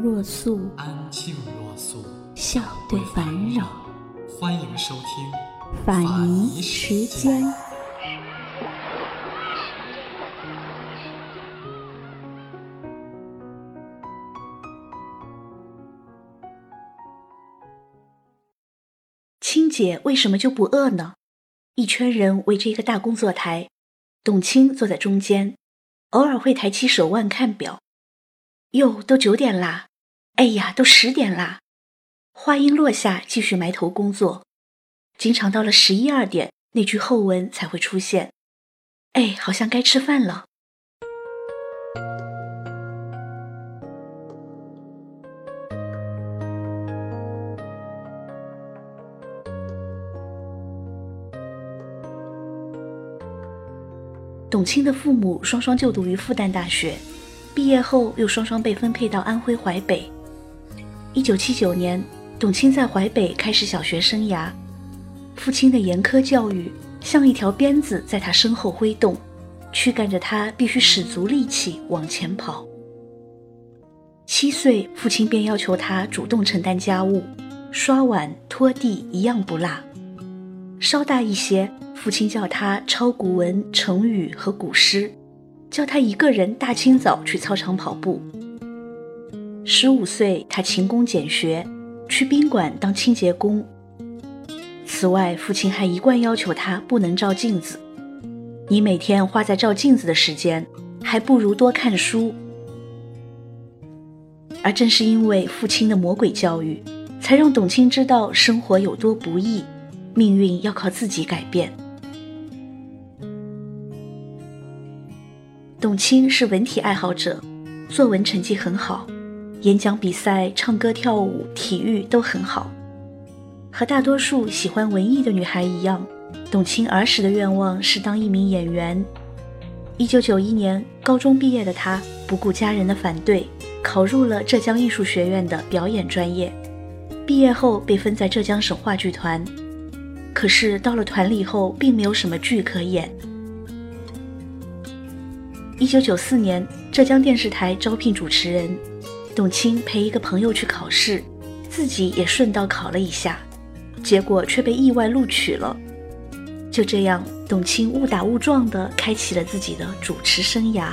若素，安静若素，笑对烦扰。欢迎收听法尼时间。青姐为什么就不饿呢？一圈人围着一个大工作台，董卿坐在中间，偶尔会抬起手腕看表。哟，都九点啦！哎呀，都十点啦！话音落下，继续埋头工作。经常到了十一二点，那句后文才会出现。哎，好像该吃饭了。董卿的父母双双就读于复旦大学，毕业后又双双被分配到安徽淮北。一九七九年，董卿在淮北开始小学生涯。父亲的严苛教育像一条鞭子在他身后挥动，驱赶着他必须使足力气往前跑。七岁，父亲便要求他主动承担家务，刷碗、拖地一样不落。稍大一些。父亲叫他抄古文、成语和古诗，叫他一个人大清早去操场跑步。十五岁，他勤工俭学，去宾馆当清洁工。此外，父亲还一贯要求他不能照镜子。你每天花在照镜子的时间，还不如多看书。而正是因为父亲的魔鬼教育，才让董卿知道生活有多不易，命运要靠自己改变。董卿是文体爱好者，作文成绩很好，演讲比赛、唱歌跳舞、体育都很好。和大多数喜欢文艺的女孩一样，董卿儿时的愿望是当一名演员。一九九一年高中毕业的她，不顾家人的反对，考入了浙江艺术学院的表演专业。毕业后被分在浙江省话剧团，可是到了团里后，并没有什么剧可演。一九九四年，浙江电视台招聘主持人，董卿陪一个朋友去考试，自己也顺道考了一下，结果却被意外录取了。就这样，董卿误打误撞地开启了自己的主持生涯。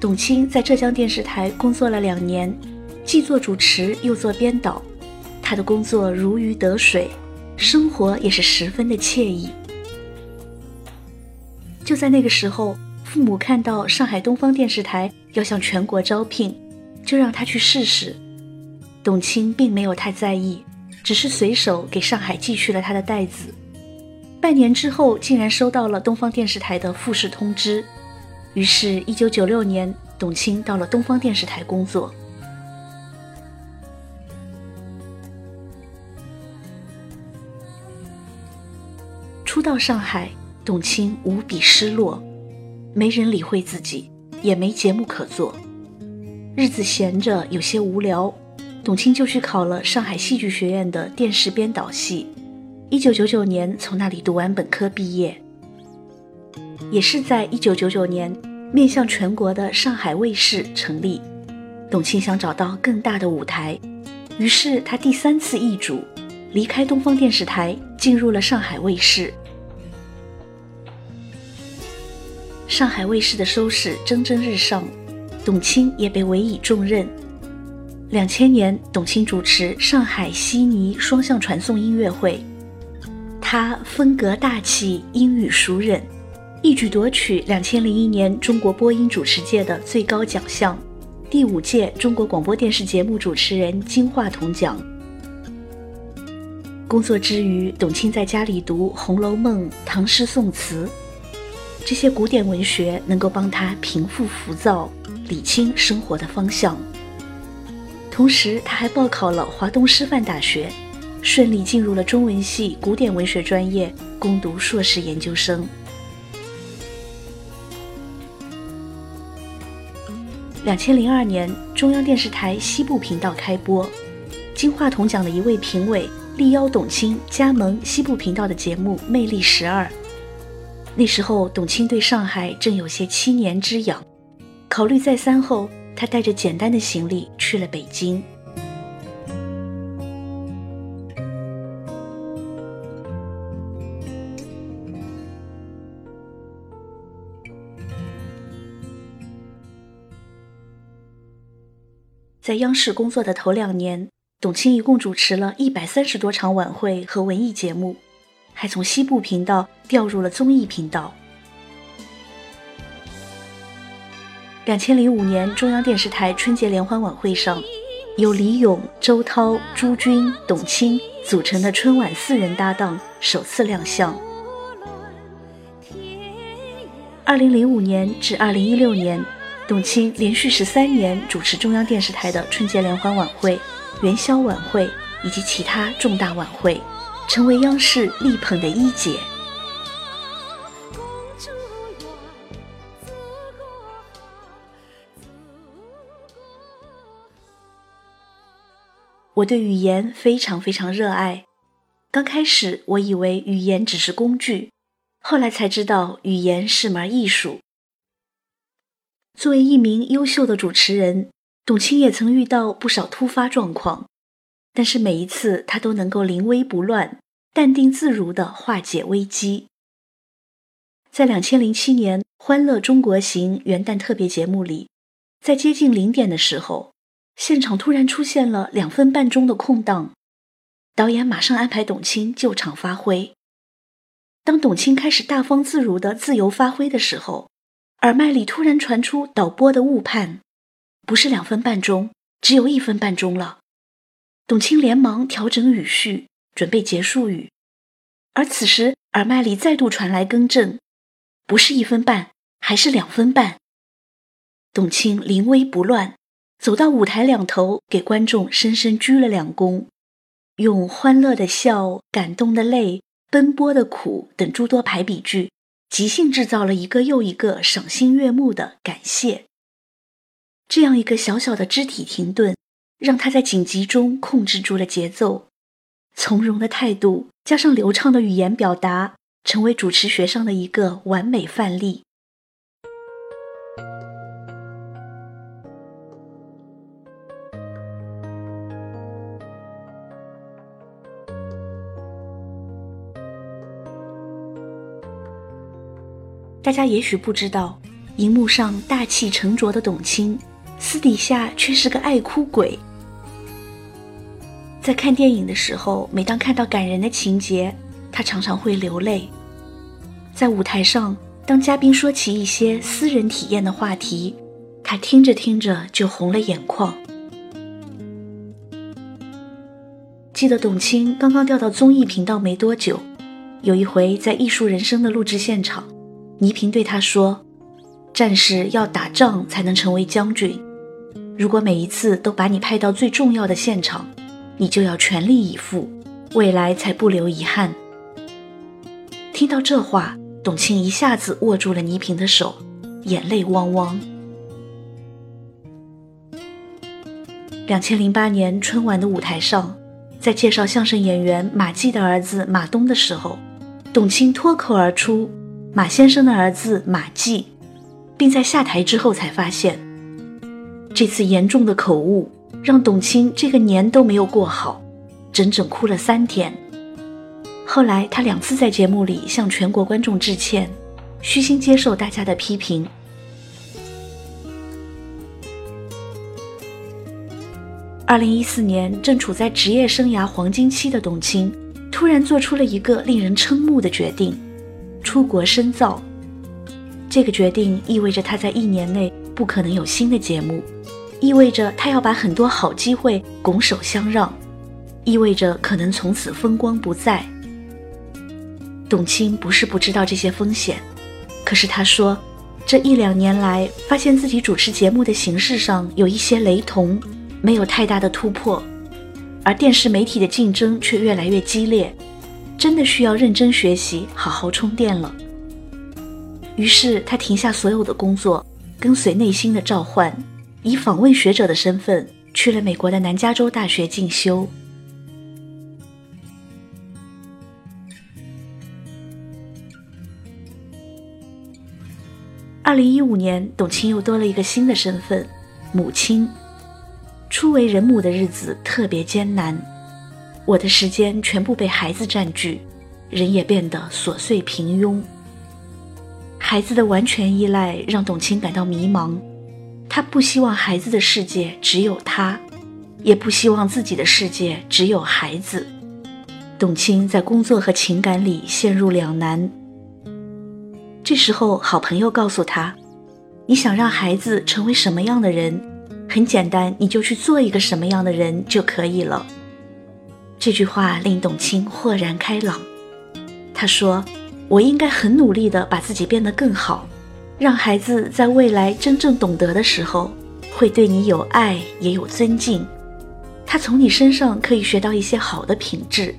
董卿在浙江电视台工作了两年，既做主持又做编导，她的工作如鱼得水，生活也是十分的惬意。就在那个时候，父母看到上海东方电视台要向全国招聘，就让他去试试。董卿并没有太在意，只是随手给上海寄去了他的袋子。半年之后，竟然收到了东方电视台的复试通知。于是，一九九六年，董卿到了东方电视台工作。初到上海。董卿无比失落，没人理会自己，也没节目可做，日子闲着有些无聊，董卿就去考了上海戏剧学院的电视编导系，一九九九年从那里读完本科毕业。也是在一九九九年，面向全国的上海卫视成立，董卿想找到更大的舞台，于是她第三次易主，离开东方电视台，进入了上海卫视。上海卫视的收视蒸蒸日上，董卿也被委以重任。两千年，董卿主持上海悉尼双向传送音乐会，她风格大气，英语熟稔，一举夺取两千零一年中国播音主持界的最高奖项——第五届中国广播电视节目主持人金话筒奖。工作之余，董卿在家里读《红楼梦》《唐诗宋词》。这些古典文学能够帮他平复浮躁，理清生活的方向。同时，他还报考了华东师范大学，顺利进入了中文系古典文学专业，攻读硕士研究生。两千零二年，中央电视台西部频道开播，金话筒奖的一位评委力邀董卿加盟西部频道的节目《魅力十二》。那时候，董卿对上海正有些七年之痒，考虑再三后。他带着简单的行李去了北京。在央视工作的头两年，董卿一共主持了一百三十多场晚会和文艺节目，还从西部频道调入了综艺频道。两千零五年，中央电视台春节联欢晚会上，由李咏、周涛、朱军、董卿组成的春晚四人搭档首次亮相。二零零五年至二零一六年，董卿连续十三年主持中央电视台的春节联欢晚会、元宵晚会以及其他重大晚会，成为央视力捧的一姐。我对语言非常非常热爱。刚开始，我以为语言只是工具，后来才知道语言是门艺术。作为一名优秀的主持人，董卿也曾遇到不少突发状况，但是每一次她都能够临危不乱、淡定自如地化解危机。在两千零七年《欢乐中国行》元旦特别节目里，在接近零点的时候。现场突然出现了两分半钟的空档，导演马上安排董卿就场发挥。当董卿开始大方自如的自由发挥的时候，耳麦里突然传出导播的误判，不是两分半钟，只有一分半钟了。董卿连忙调整语序，准备结束语，而此时耳麦里再度传来更正，不是一分半，还是两分半。董卿临危不乱。走到舞台两头，给观众深深鞠了两躬，用欢乐的笑、感动的泪、奔波的苦等诸多排比句，即兴制造了一个又一个赏心悦目的感谢。这样一个小小的肢体停顿，让他在紧急中控制住了节奏，从容的态度加上流畅的语言表达，成为主持学上的一个完美范例。大家也许不知道，荧幕上大气沉着的董卿，私底下却是个爱哭鬼。在看电影的时候，每当看到感人的情节，他常常会流泪。在舞台上，当嘉宾说起一些私人体验的话题，他听着听着就红了眼眶。记得董卿刚刚调到综艺频道没多久，有一回在《艺术人生》的录制现场。倪萍对他说：“战士要打仗才能成为将军。如果每一次都把你派到最重要的现场，你就要全力以赴，未来才不留遗憾。”听到这话，董卿一下子握住了倪萍的手，眼泪汪汪。两千零八年春晚的舞台上，在介绍相声演员马季的儿子马东的时候，董卿脱口而出。马先生的儿子马季，并在下台之后才发现，这次严重的口误让董卿这个年都没有过好，整整哭了三天。后来他两次在节目里向全国观众致歉，虚心接受大家的批评。二零一四年，正处在职业生涯黄金期的董卿，突然做出了一个令人瞠目的决定。出国深造，这个决定意味着他在一年内不可能有新的节目，意味着他要把很多好机会拱手相让，意味着可能从此风光不再。董卿不是不知道这些风险，可是他说，这一两年来，发现自己主持节目的形式上有一些雷同，没有太大的突破，而电视媒体的竞争却越来越激烈，真的需要认真学习，好好充电了。于是他停下所有的工作，跟随内心的召唤，以访问学者的身份去了美国的南加州大学进修。二零一五年，董卿又多了一个新的身份——母亲。初为人母的日子特别艰难，我的时间全部被孩子占据，人也变得琐碎平庸。孩子的完全依赖让董卿感到迷茫，他不希望孩子的世界只有他，也不希望自己的世界只有孩子。董卿在工作和情感里陷入两难。这时候，好朋友告诉他：“你想让孩子成为什么样的人？很简单，你就去做一个什么样的人就可以了。”这句话令董卿豁然开朗。他说：“我应该很努力地把自己变得更好，让孩子在未来真正懂得的时候，会对你有爱也有尊敬。他从你身上可以学到一些好的品质。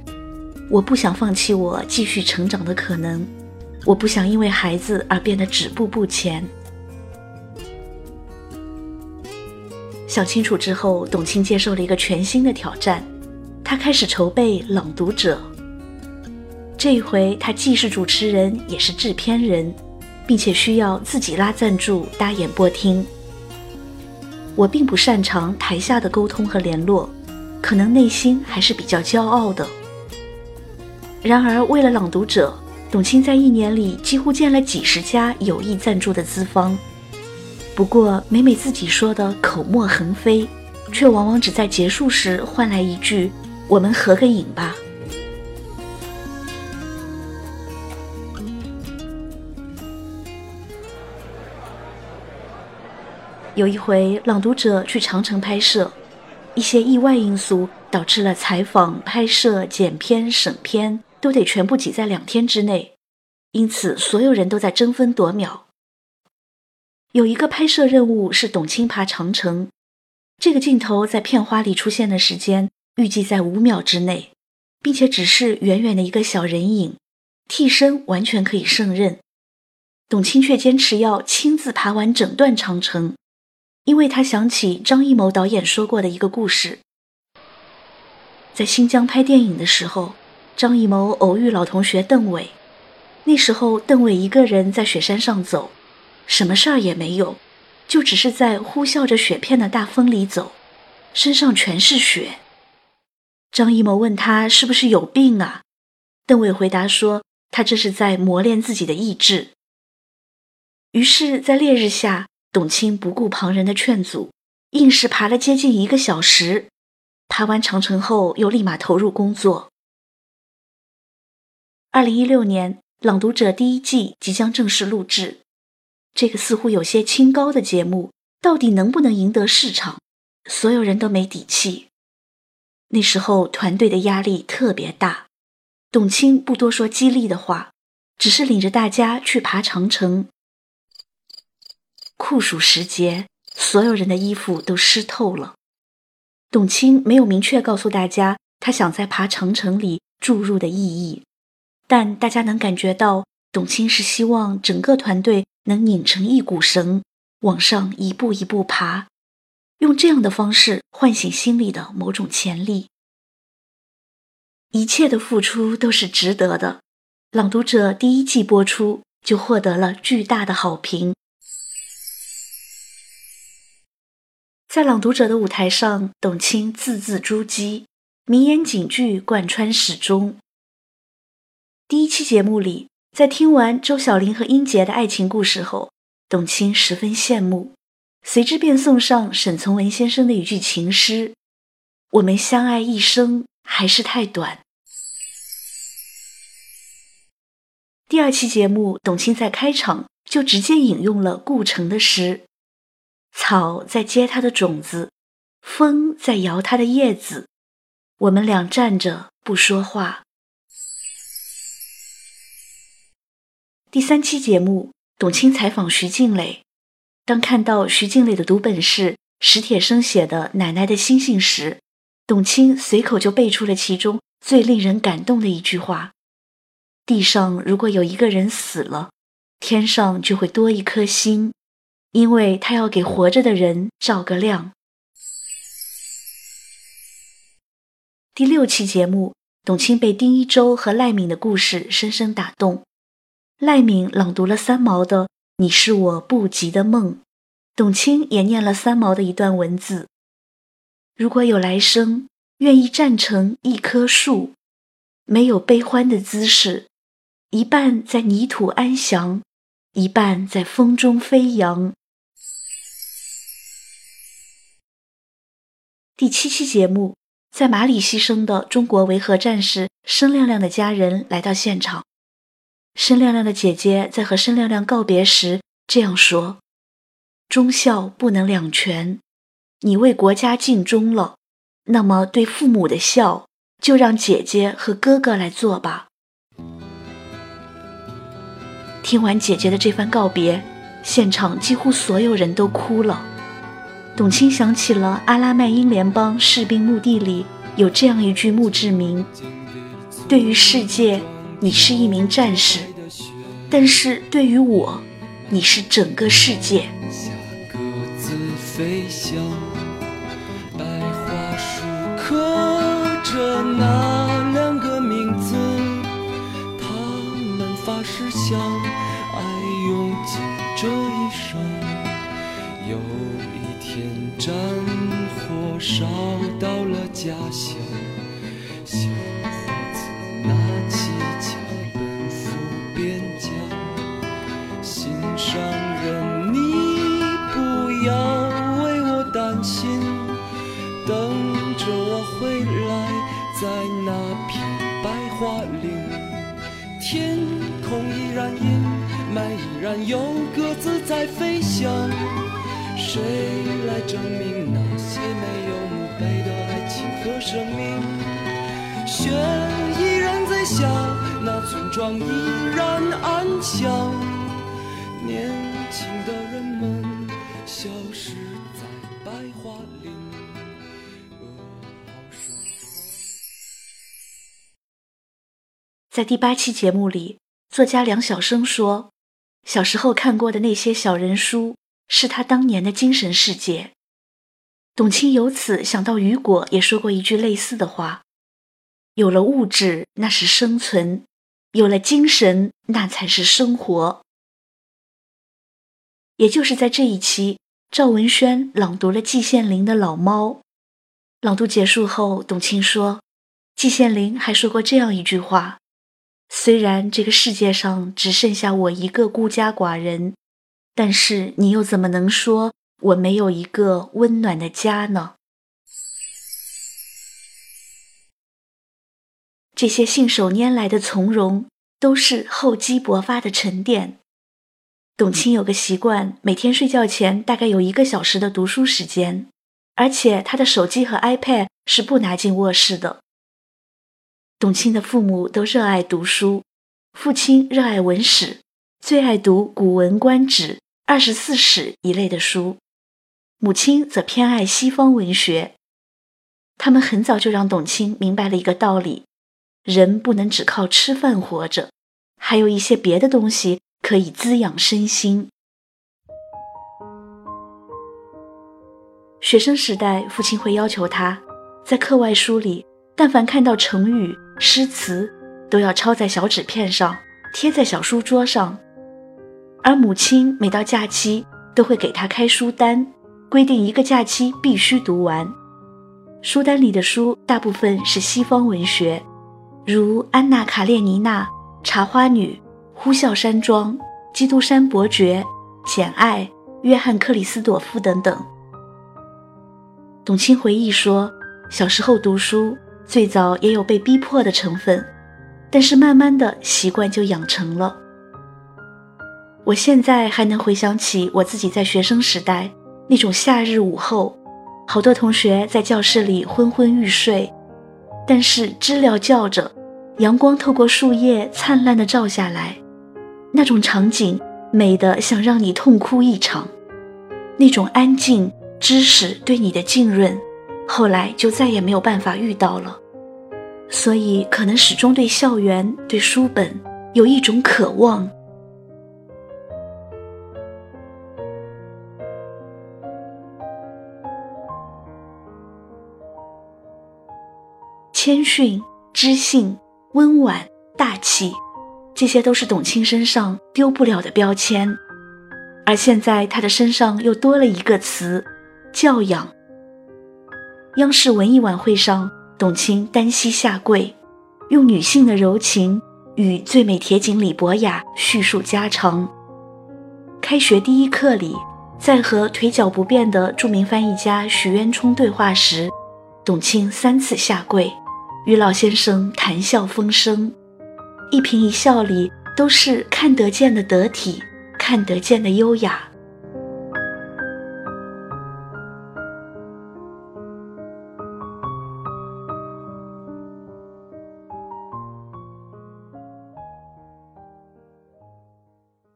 我不想放弃我继续成长的可能。”我不想因为孩子而变得止步不前。想清楚之后，董卿接受了一个全新的挑战，她开始筹备《朗读者》。这一回，她既是主持人，也是制片人，并且需要自己拉赞助、搭演播厅。我并不擅长台下的沟通和联络，可能内心还是比较骄傲的。然而，为了《朗读者》。董卿在一年里几乎见了几十家有意赞助的资方，不过每每自己说的口沫横飞，却往往只在结束时换来一句“我们合个影吧”。有一回，朗读者去长城拍摄，一些意外因素导致了采访、拍摄、剪片、审片。都得全部挤在两天之内，因此所有人都在争分夺秒。有一个拍摄任务是董卿爬长城，这个镜头在片花里出现的时间预计在五秒之内，并且只是远远的一个小人影，替身完全可以胜任。董卿却坚持要亲自爬完整段长城，因为他想起张艺谋导演说过的一个故事，在新疆拍电影的时候。张艺谋偶遇老同学邓伟，那时候邓伟一个人在雪山上走，什么事儿也没有，就只是在呼啸着雪片的大风里走，身上全是雪。张艺谋问他是不是有病啊？邓伟回答说他这是在磨练自己的意志。于是，在烈日下，董卿不顾旁人的劝阻，硬是爬了接近一个小时。爬完长城后，又立马投入工作。二零一六年，《朗读者》第一季即将正式录制。这个似乎有些清高的节目，到底能不能赢得市场？所有人都没底气。那时候，团队的压力特别大。董卿不多说激励的话，只是领着大家去爬长城。酷暑时节，所有人的衣服都湿透了。董卿没有明确告诉大家，他想在爬长城里注入的意义。但大家能感觉到，董卿是希望整个团队能拧成一股绳，往上一步一步爬，用这样的方式唤醒心里的某种潜力。一切的付出都是值得的。朗读者第一季播出就获得了巨大的好评，在朗读者的舞台上，董卿字字珠玑，名言警句贯穿始终。第一期节目里，在听完周小玲和英杰的爱情故事后，董卿十分羡慕，随之便送上沈从文先生的一句情诗：“我们相爱一生还是太短。”第二期节目，董卿在开场就直接引用了顾城的诗：“草在结它的种子，风在摇它的叶子，我们俩站着不说话。”第三期节目，董卿采访徐静蕾，当看到徐静蕾的读本是史铁生写的《奶奶的星星》时，董卿随口就背出了其中最令人感动的一句话：“地上如果有一个人死了，天上就会多一颗星，因为他要给活着的人照个亮。”第六期节目，董卿被丁一周和赖敏的故事深深打动。赖敏朗读了三毛的《你是我不及的梦》，董卿也念了三毛的一段文字：“如果有来生，愿意站成一棵树，没有悲欢的姿势，一半在泥土安详，一半在风中飞扬。”第七期节目。在马里牺牲的中国维和战士申亮亮的家人来到现场。申亮亮的姐姐在和申亮亮告别时这样说：“忠孝不能两全，你为国家尽忠了，那么对父母的孝就让姐姐和哥哥来做吧。”听完姐姐的这番告别，现场几乎所有人都哭了。董卿想起了阿拉麦因联邦士兵墓地里有这样一句墓志铭：“对于世界，你是一名战士；但是对于我，你是整个世界。”各自飞翔，白桦树刻着那两个名字，他们发誓相爱，用尽这一生。有一天，战火烧到了家乡，庄依然安详。年轻的人们消失在。在第八期节目里，作家梁晓声说，小时候看过的那些小人书。是他当年的精神世界。董卿由此想到，雨果也说过一句类似的话：“有了物质，那是生存；有了精神，那才是生活。”也就是在这一期，赵文轩朗读了季羡林的《老猫》。朗读结束后，董卿说：“季羡林还说过这样一句话：虽然这个世界上只剩下我一个孤家寡人。”但是你又怎么能说我没有一个温暖的家呢？这些信手拈来的从容，都是厚积薄发的沉淀。董卿有个习惯，每天睡觉前大概有一个小时的读书时间，而且她的手机和 iPad 是不拿进卧室的。董卿的父母都热爱读书，父亲热爱文史，最爱读《古文观止》。二十四史一类的书，母亲则偏爱西方文学。他们很早就让董卿明白了一个道理：人不能只靠吃饭活着，还有一些别的东西可以滋养身心。学生时代，父亲会要求他在课外书里，但凡看到成语、诗词，都要抄在小纸片上，贴在小书桌上。而母亲每到假期都会给他开书单，规定一个假期必须读完。书单里的书大部分是西方文学，如《安娜·卡列尼娜》《茶花女》《呼啸山庄》《基督山伯爵》《简爱》《约翰·克里斯朵夫》等等。董卿回忆说，小时候读书最早也有被逼迫的成分，但是慢慢的习惯就养成了。我现在还能回想起我自己在学生时代那种夏日午后，好多同学在教室里昏昏欲睡，但是知了叫着，阳光透过树叶灿烂的照下来，那种场景美的想让你痛哭一场。那种安静、知识对你的浸润，后来就再也没有办法遇到了。所以，可能始终对校园、对书本有一种渴望。谦逊、知性、温婉、大气，这些都是董卿身上丢不了的标签。而现在，她的身上又多了一个词——教养。央视文艺晚会上，董卿单膝下跪，用女性的柔情与最美铁警李博雅叙述家常。开学第一课里，在和腿脚不便的著名翻译家许渊冲对话时，董卿三次下跪，与老先生谈笑风生，一颦一笑里都是看得见的得体。看得见的优雅。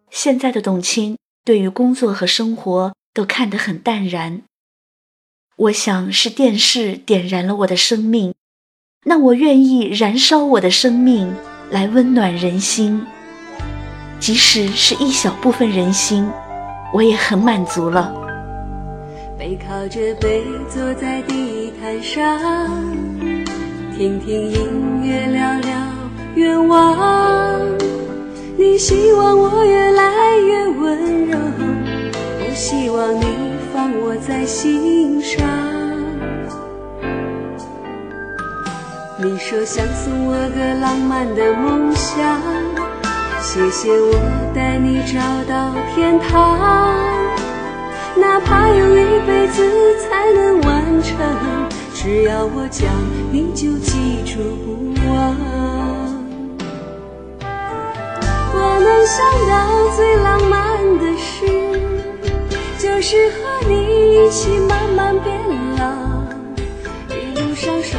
现在的董卿对于工作和生活都看得很淡然。我想是电视点燃了我的生命，那我愿意燃烧我的生命来温暖人心。即使是一小部分人心，我也很满足了。背靠着背坐在地毯上，听听音乐，聊聊愿望。你希望我越来越温柔，我希望你放我在心上。你说想送我个浪漫的梦想。谢谢我带你找到天堂，哪怕用一辈子才能完成，只要我讲，你就记住不忘。我能想到最浪漫的事，就是和你一起慢慢变老，一路上收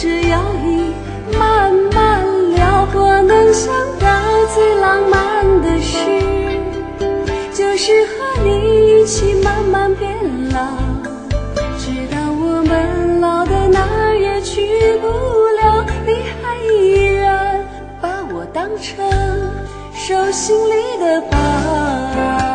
后。坐着摇椅慢慢聊，我能想到最浪漫的事，就是和你一起慢慢变老，直到我们老的哪儿也去不了，你还依然把我当成手心里的宝。